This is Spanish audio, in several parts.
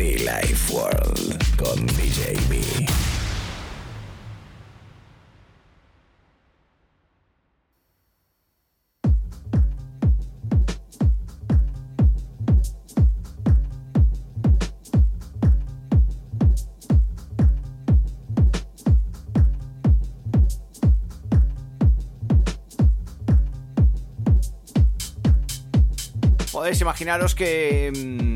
Life World con DJ B. Podéis imaginaros que mm,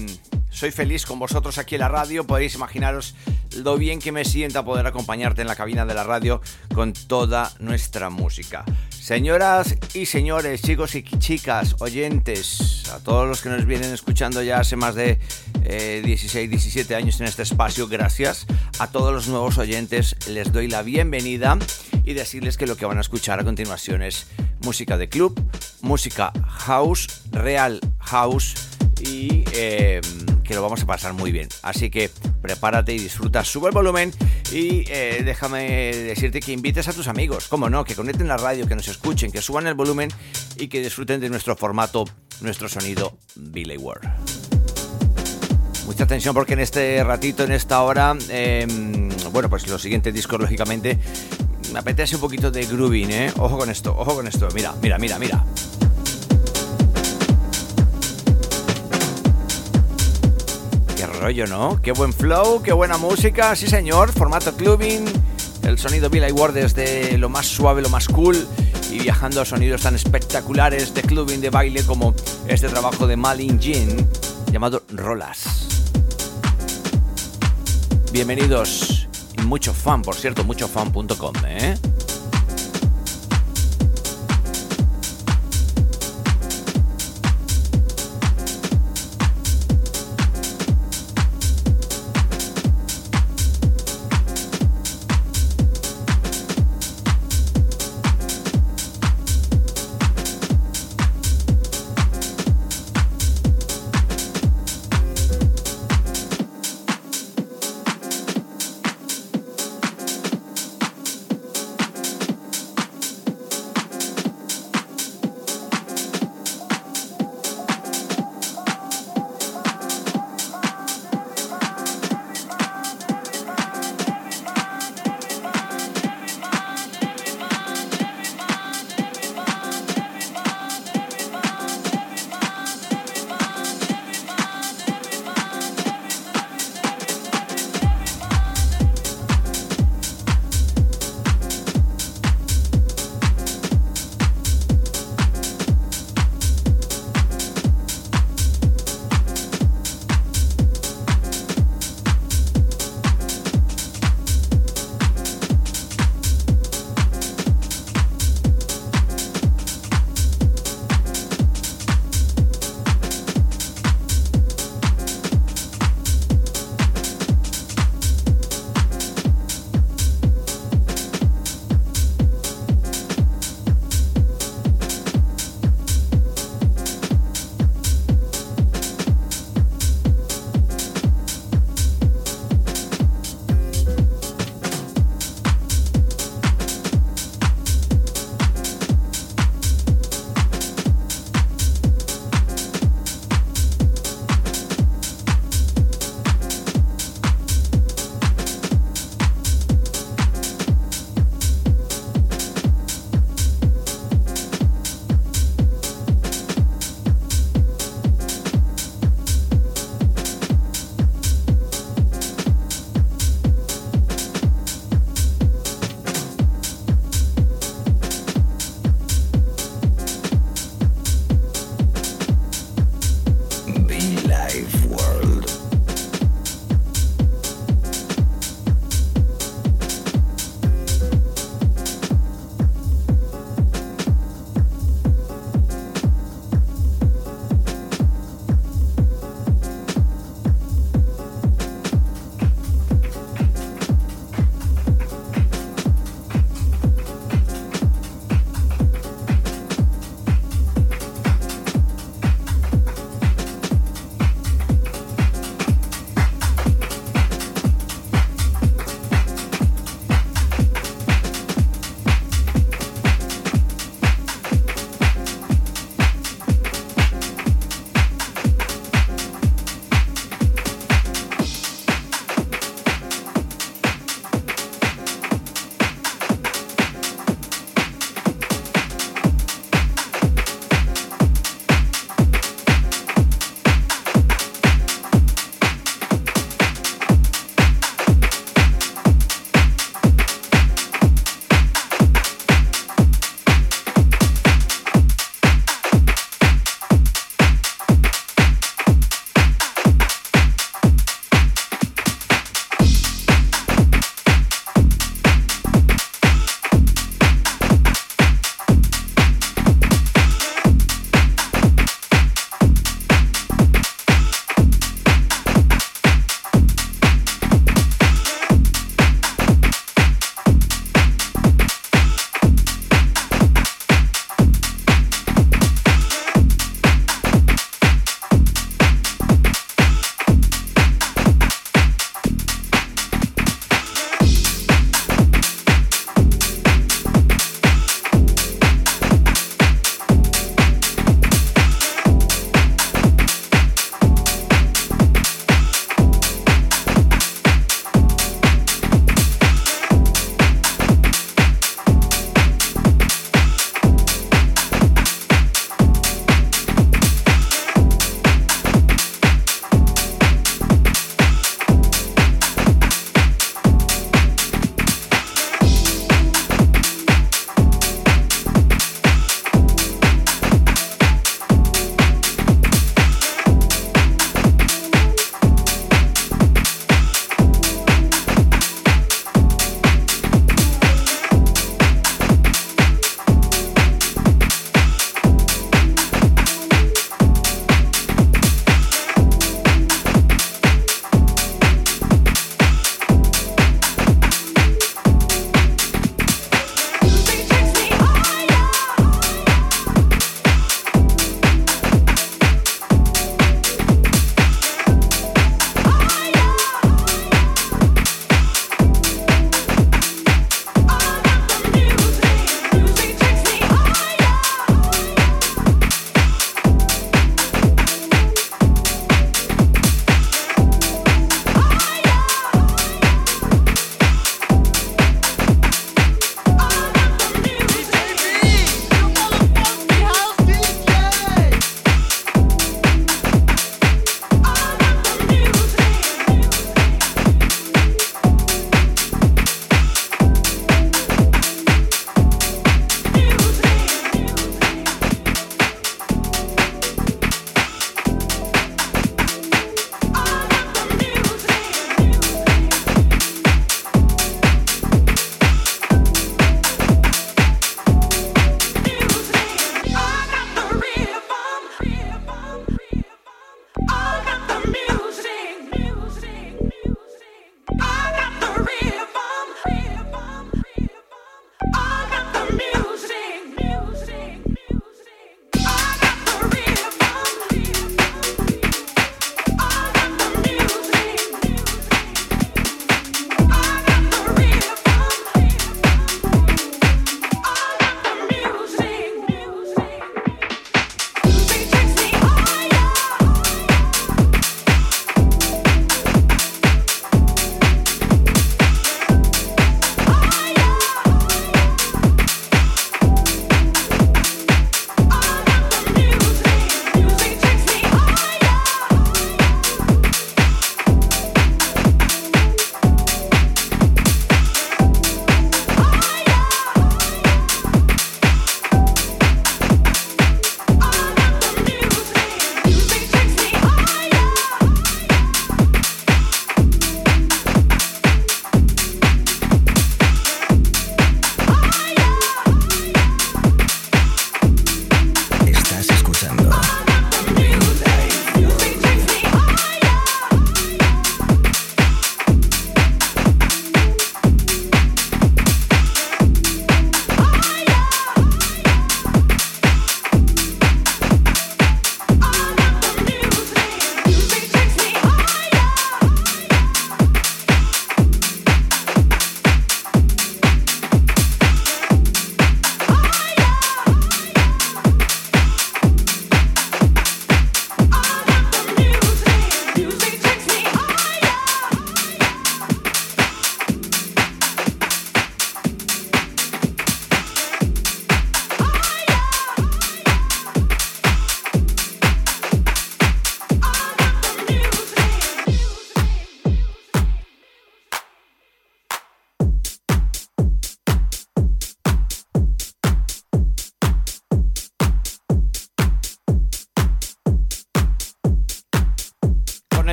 soy feliz con vosotros aquí en la radio. Podéis imaginaros lo bien que me sienta poder acompañarte en la cabina de la radio con toda nuestra música. Señoras y señores, chicos y chicas, oyentes, a todos los que nos vienen escuchando ya hace más de 16, 17 años en este espacio, gracias. A todos los nuevos oyentes les doy la bienvenida y decirles que lo que van a escuchar a continuación es música de club, música house, real house y eh, que lo vamos a pasar muy bien. Así que prepárate y disfruta, sube el volumen y eh, déjame decirte que invites a tus amigos, como no, que conecten la radio, que nos escuchen, que suban el volumen y que disfruten de nuestro formato, nuestro sonido Billy World. Mucha atención porque en este ratito, en esta hora, eh, bueno, pues los siguientes discos, lógicamente, me apetece un poquito de grooving, ¿eh? Ojo con esto, ojo con esto. Mira, mira, mira, mira. Rollo, ¿no? Qué buen flow, qué buena música. Sí, señor. Formato clubbing. El sonido Billy Ward desde lo más suave, lo más cool. Y viajando a sonidos tan espectaculares de clubbing, de baile, como este trabajo de Malin Jin llamado Rolas. Bienvenidos y mucho fan, por cierto, muchofan.com, ¿eh?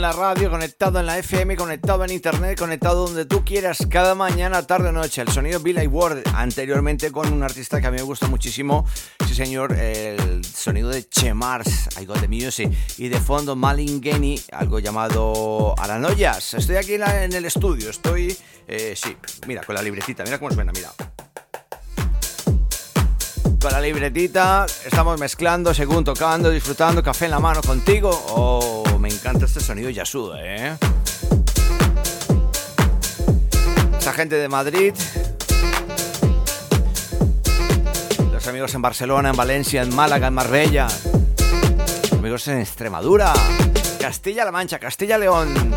En la radio, conectado en la FM, conectado en internet, conectado donde tú quieras, cada mañana, tarde o noche. El sonido Billy Ward, anteriormente con un artista que a mí me gusta muchísimo, sí señor, el sonido de Chemars, Got The Music, y de fondo Malingeni, algo llamado Aranoyas. Estoy aquí en, el estudio, estoy, eh, sí, mira, con la libretita, mira cómo suena, mira con la libretita, estamos mezclando, según tocando, disfrutando, café en la mano contigo. Encanta este sonido Yasuda, ¿eh? Esa gente de Madrid, los amigos en Barcelona, en Valencia, en Málaga, en Marbella, amigos en Extremadura, Castilla-La Mancha, Castilla-León,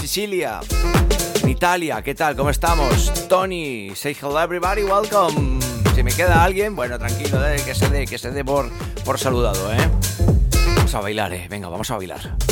Sicilia, en Italia, ¿qué tal? ¿Cómo estamos? Tony, say hello everybody, welcome. Si me queda alguien, bueno, tranquilo, eh, que se dé, que se dé por, por saludado, ¿eh? Vamos a bailar, ¿eh? Venga, vamos a bailar.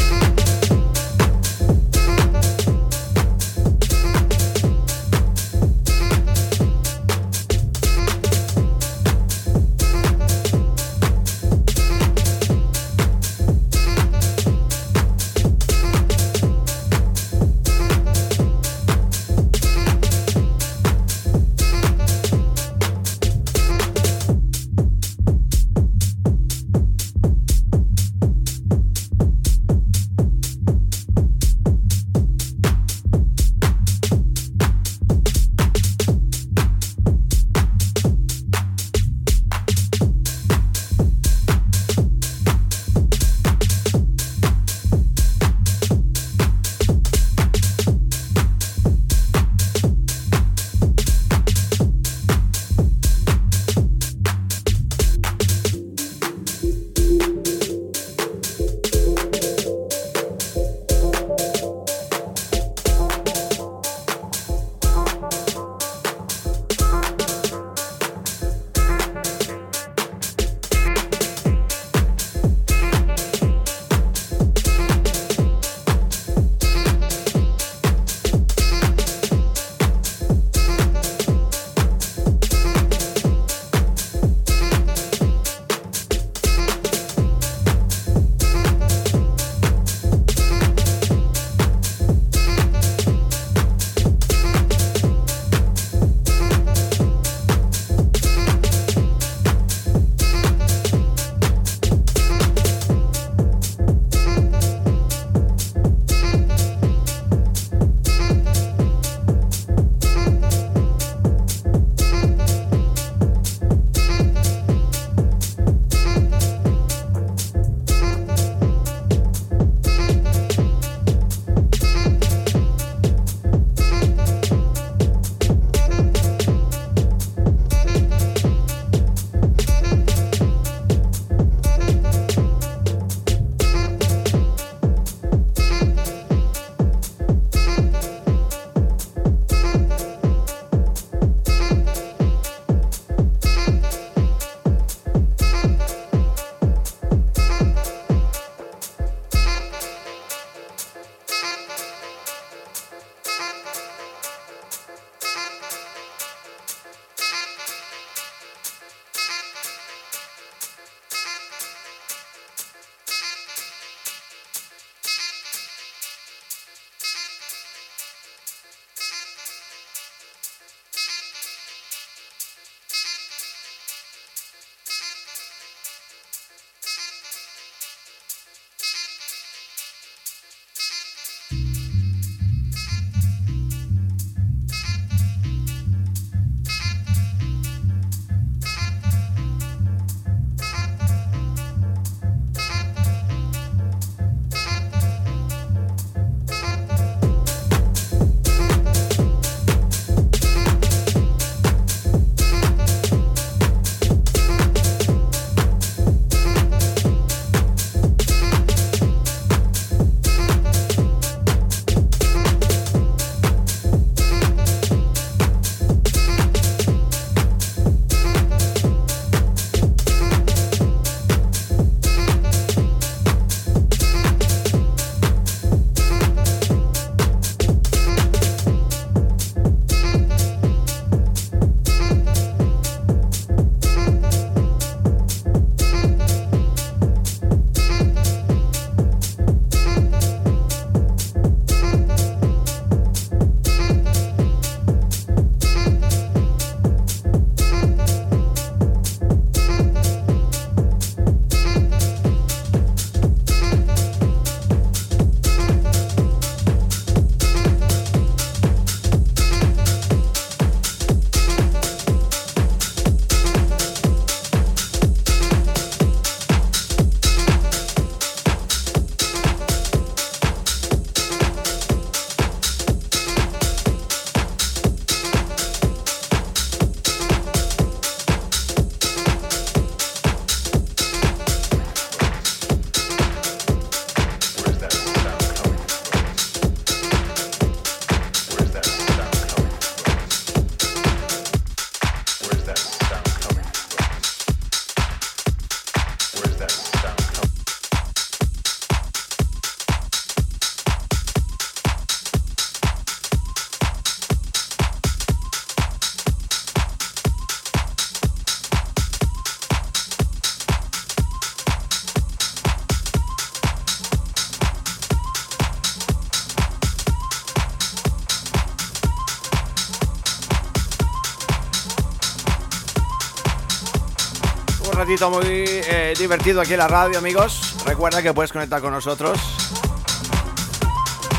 Ratito muy eh, divertido aquí en la radio, amigos. Recuerda que puedes conectar con nosotros.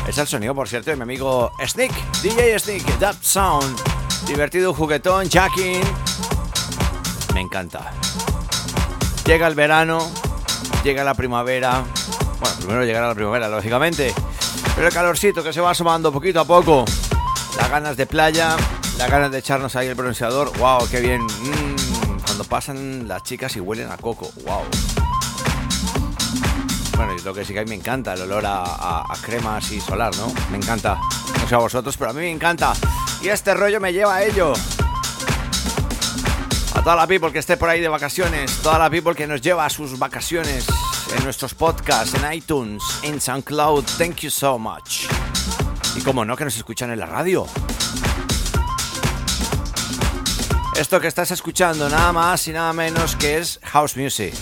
Es el sonido, por cierto, de mi amigo Sneak, DJ Sneak, Dub Sound. Divertido, juguetón, jacking. Me encanta. Llega el verano, llega la primavera. Bueno, primero llegará la primavera, lógicamente. Pero el calorcito que se va asomando poquito a poco. Las ganas de playa, las ganas de echarnos ahí el bronceador. ¡Wow! ¡Qué bien! Mm, cuando pasan las chicas y huelen a coco. ¡Wow! Bueno, y lo que sí que a me encanta, el olor a, crema así solar, ¿no? Me encanta. No sé a vosotros, pero a mí me encanta. Y este rollo me lleva a ello. A toda la people que esté por ahí de vacaciones, toda la people que nos lleva a sus vacaciones en nuestros podcasts, en iTunes, en SoundCloud. Thank you so much. Y como no, que nos escuchan en la radio. Esto que estás escuchando nada más y nada menos que es House Music.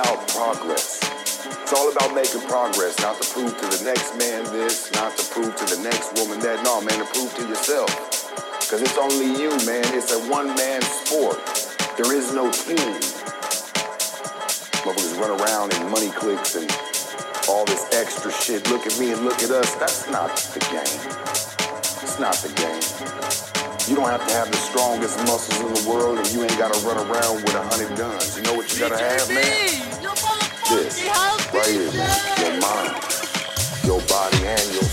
about progress. It's all about making progress, not to prove to the next man this, not to prove to the next woman that. No, man, to prove to yourself. Because it's only you, man. It's a one-man sport. There is no team. Motherfuckers run around in money clicks and all this extra shit. Look at me and look at us. That's not the game. It's not the game. You don't have to have the strongest muscles in the world, and you ain't gotta run around with a hundred guns. You know what you gotta have, man? This, right here. Your mind, your body, and your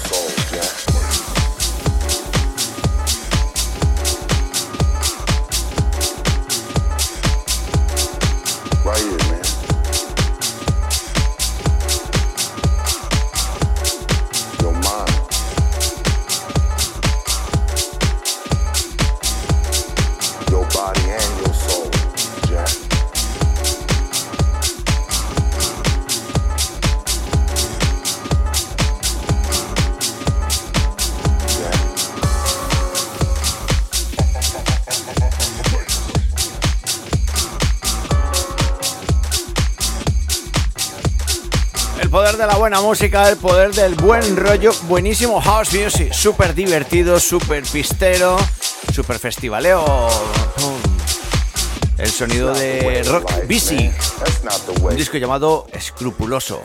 buena música, el poder del buen rollo, buenísimo house music, súper divertido, súper pistero, súper festivaleo. Pum. El sonido de Rock Busy, un disco llamado Escrupuloso.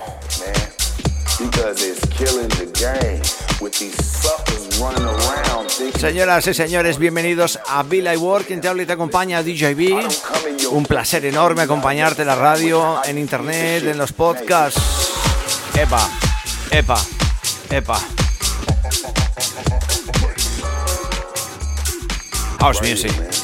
Señoras y señores, bienvenidos a Bill I Work, quien te habla y te acompaña DJB. Un placer enorme acompañarte en la radio, en internet, en los podcasts. Epa, epa, epa. House music.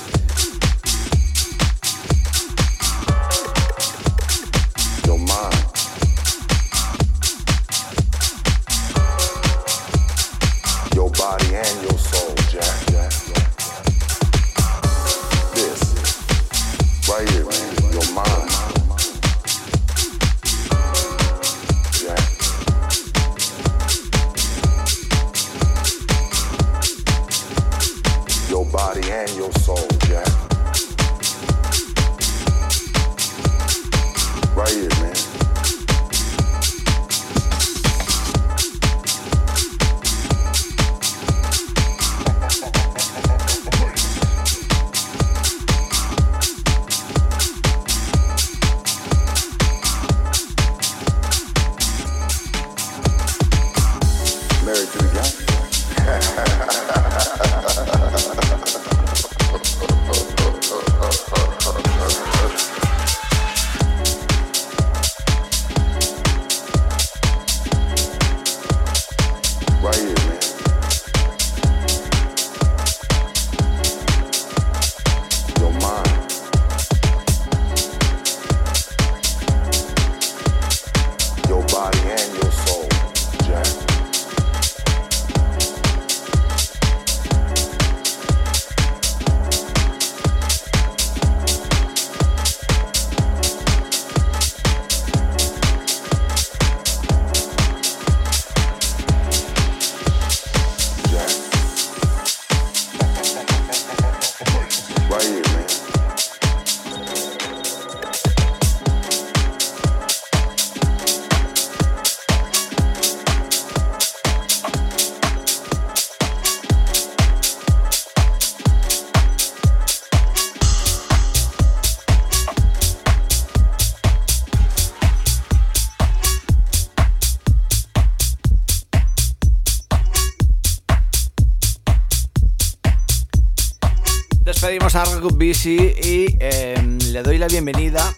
Despedimos a Busy y eh, le doy la bienvenida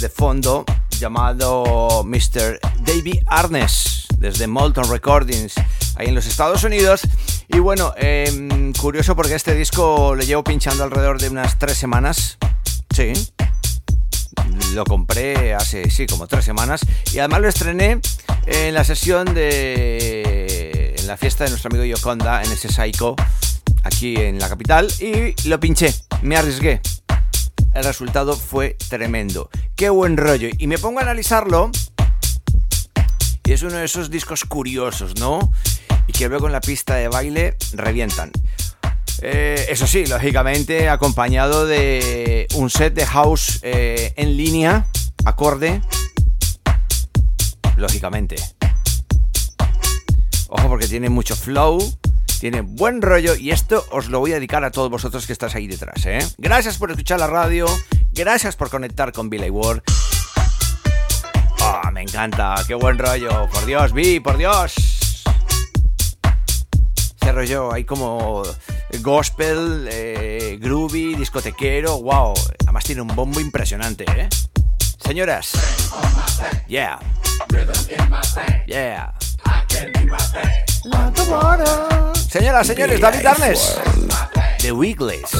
de fondo llamado Mr. David Arnes desde Molton Recordings ahí en los Estados Unidos. Y bueno eh, curioso porque este disco le llevo pinchando alrededor de unas tres semanas. Sí. Lo compré hace sí como tres semanas. Y además lo estrené en la sesión de en la fiesta de nuestro amigo Yoconda en ese Psycho aquí en la capital y lo pinché, me arriesgué. El resultado fue tremendo. Qué buen rollo. Y me pongo a analizarlo y es uno de esos discos curiosos, ¿no? Y que luego en la pista de baile revientan. Eh, eso sí, lógicamente acompañado de un set de house eh, en línea, acorde, lógicamente. Ojo porque tiene mucho flow, tiene buen rollo y esto os lo voy a dedicar a todos vosotros que estáis ahí detrás. ¿eh? Gracias por escuchar la radio, gracias por conectar con Billy Ward. Oh, me encanta, qué buen rollo. Por Dios, Vi, por Dios. Ese rollo hay como gospel, eh, groovy, discotequero, wow. Además tiene un bombo impresionante, ¿eh? Señoras. Yeah. Yeah. Señoras, señores, David Arnes. The Weeklies.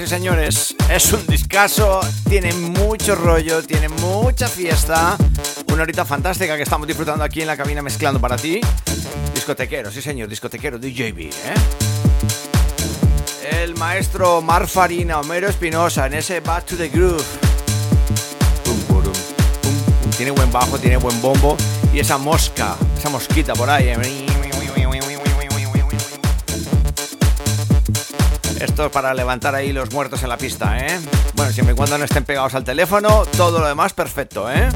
Señoras y señores, es un discazo, tiene mucho rollo, tiene mucha fiesta. Una horita fantástica que estamos disfrutando aquí en la cabina mezclando para ti. Discotequero, sí señor, discotequero, DJB, ¿eh? El maestro Mar Farina, Homero Espinosa, en ese Back to the Groove. Tiene buen bajo, tiene buen bombo. Y esa mosca, esa mosquita por ahí. ¿eh? Esto es para levantar ahí los muertos en la pista, ¿eh? Bueno, siempre y cuando no estén pegados al teléfono, todo lo demás perfecto, ¿eh?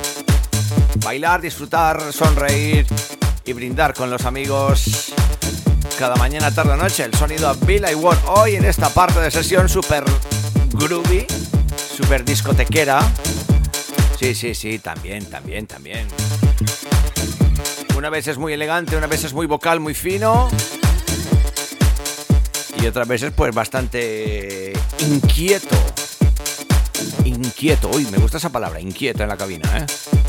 Bailar, disfrutar, sonreír y brindar con los amigos cada mañana, tarde noche. El sonido a Bill I Want hoy en esta parte de sesión super groovy, super discotequera. Sí, sí, sí, también, también, también. Una vez es muy elegante, una vez es muy vocal, muy fino y otras veces pues bastante inquieto. Inquieto, uy, me gusta esa palabra, inquieto en la cabina, ¿eh?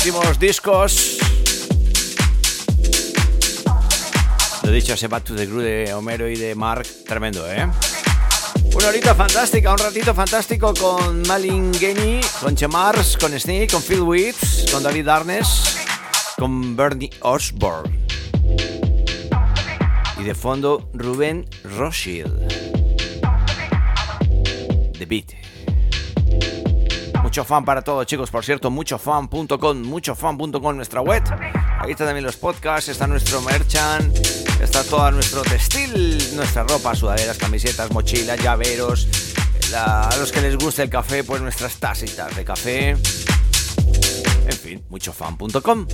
Últimos discos. Lo dicho, ese Back to the Groove de Homero y de Mark, tremendo, ¿eh? Una horita fantástica, un ratito fantástico con Malin Genny, con Chemars, con Sneak, con Phil Weeds, con David Arnes, con Bernie Osborne. Y de fondo, Rubén Rothschild. The Beat. Mucho fan para todos, chicos. Por cierto, muchofan.com, muchofan.com, nuestra web. Ahí están también los podcasts, está nuestro merchant, está todo nuestro textil, nuestra ropa, sudaderas, camisetas, mochilas, llaveros. a los que les guste el café, pues nuestras tacitas de café. En fin, muchofan.com.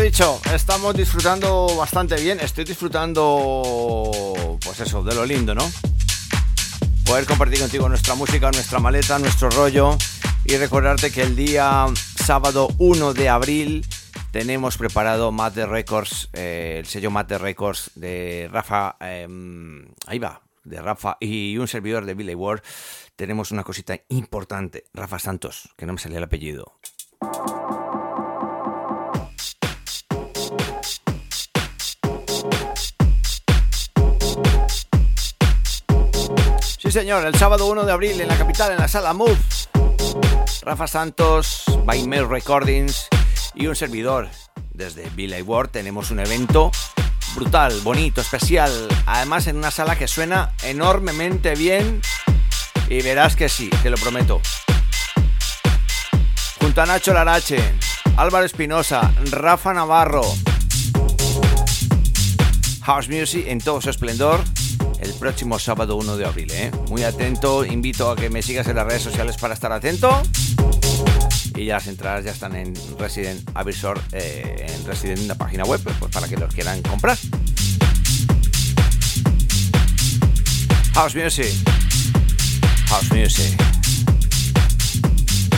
Dicho, estamos disfrutando bastante bien. Estoy disfrutando, pues eso, de lo lindo, ¿no? Poder compartir contigo nuestra música, nuestra maleta, nuestro rollo y recordarte que el día sábado 1 de abril tenemos preparado Mate Records, eh, el sello Mate Records de Rafa, em, ahí va, de Rafa y un servidor de Billy Ward. Tenemos una cosita importante, Rafa Santos, que no me salía el apellido. Señor, el sábado 1 de abril en la capital, en la sala Move. Rafa Santos, by Mail Recordings y un servidor. Desde Billy Ward tenemos un evento brutal, bonito, especial. Además en una sala que suena enormemente bien. Y verás que sí, te lo prometo. Junto a Nacho Larache, Álvaro Espinosa, Rafa Navarro. House Music en todo su esplendor el próximo sábado 1 de abril. ¿eh? Muy atento, invito a que me sigas en las redes sociales para estar atento. Y ya las entradas ya están en Resident Avisor, eh, en Resident en la página web, pues para que los quieran comprar. House Music. House Music.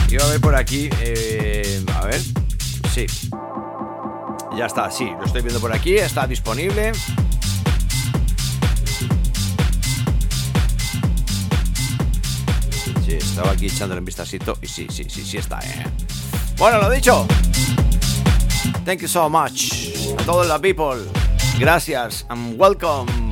Iba a ver por aquí, eh, a ver, sí. Ya está, sí, lo estoy viendo por aquí, está disponible. Estaba aquí echándole un vistacito y sí, sí, sí, sí está, eh. Bueno, lo dicho. Thank you so much. A todos los people. Gracias and welcome.